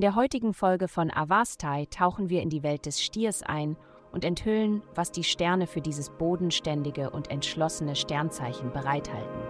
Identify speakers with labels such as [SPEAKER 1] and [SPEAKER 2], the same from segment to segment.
[SPEAKER 1] der heutigen Folge von Avastai tauchen wir in die Welt des Stiers ein und enthüllen, was die Sterne für dieses bodenständige und entschlossene Sternzeichen bereithalten.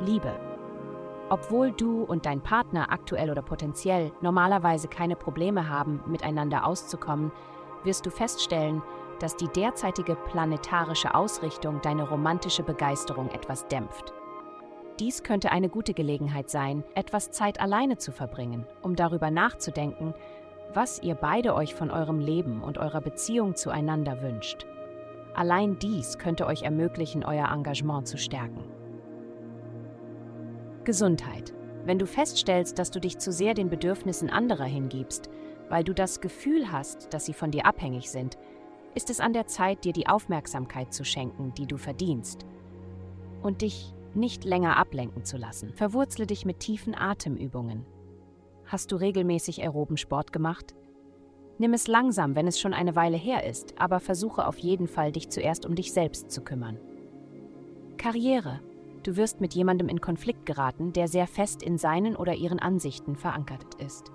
[SPEAKER 1] Liebe. Obwohl du und dein Partner aktuell oder potenziell normalerweise keine Probleme haben, miteinander auszukommen, wirst du feststellen, dass die derzeitige planetarische Ausrichtung deine romantische Begeisterung etwas dämpft. Dies könnte eine gute Gelegenheit sein, etwas Zeit alleine zu verbringen, um darüber nachzudenken, was ihr beide euch von eurem Leben und eurer Beziehung zueinander wünscht. Allein dies könnte euch ermöglichen, euer Engagement zu stärken. Gesundheit. Wenn du feststellst, dass du dich zu sehr den Bedürfnissen anderer hingibst, weil du das Gefühl hast, dass sie von dir abhängig sind, ist es an der Zeit, dir die Aufmerksamkeit zu schenken, die du verdienst. Und dich nicht länger ablenken zu lassen. Verwurzle dich mit tiefen Atemübungen. Hast du regelmäßig aeroben Sport gemacht? Nimm es langsam, wenn es schon eine Weile her ist, aber versuche auf jeden Fall, dich zuerst um dich selbst zu kümmern. Karriere. Du wirst mit jemandem in Konflikt geraten, der sehr fest in seinen oder ihren Ansichten verankert ist.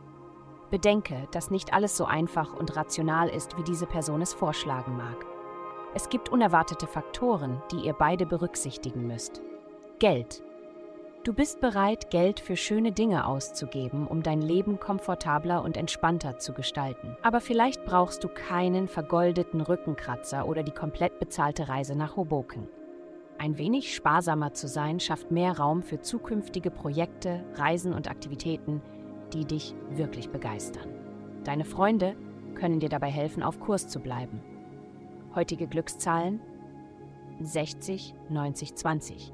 [SPEAKER 1] Bedenke, dass nicht alles so einfach und rational ist, wie diese Person es vorschlagen mag. Es gibt unerwartete Faktoren, die ihr beide berücksichtigen müsst. Geld. Du bist bereit, Geld für schöne Dinge auszugeben, um dein Leben komfortabler und entspannter zu gestalten. Aber vielleicht brauchst du keinen vergoldeten Rückenkratzer oder die komplett bezahlte Reise nach Hoboken. Ein wenig sparsamer zu sein schafft mehr Raum für zukünftige Projekte, Reisen und Aktivitäten, die dich wirklich begeistern. Deine Freunde können dir dabei helfen, auf Kurs zu bleiben. Heutige Glückszahlen 60, 90, 20.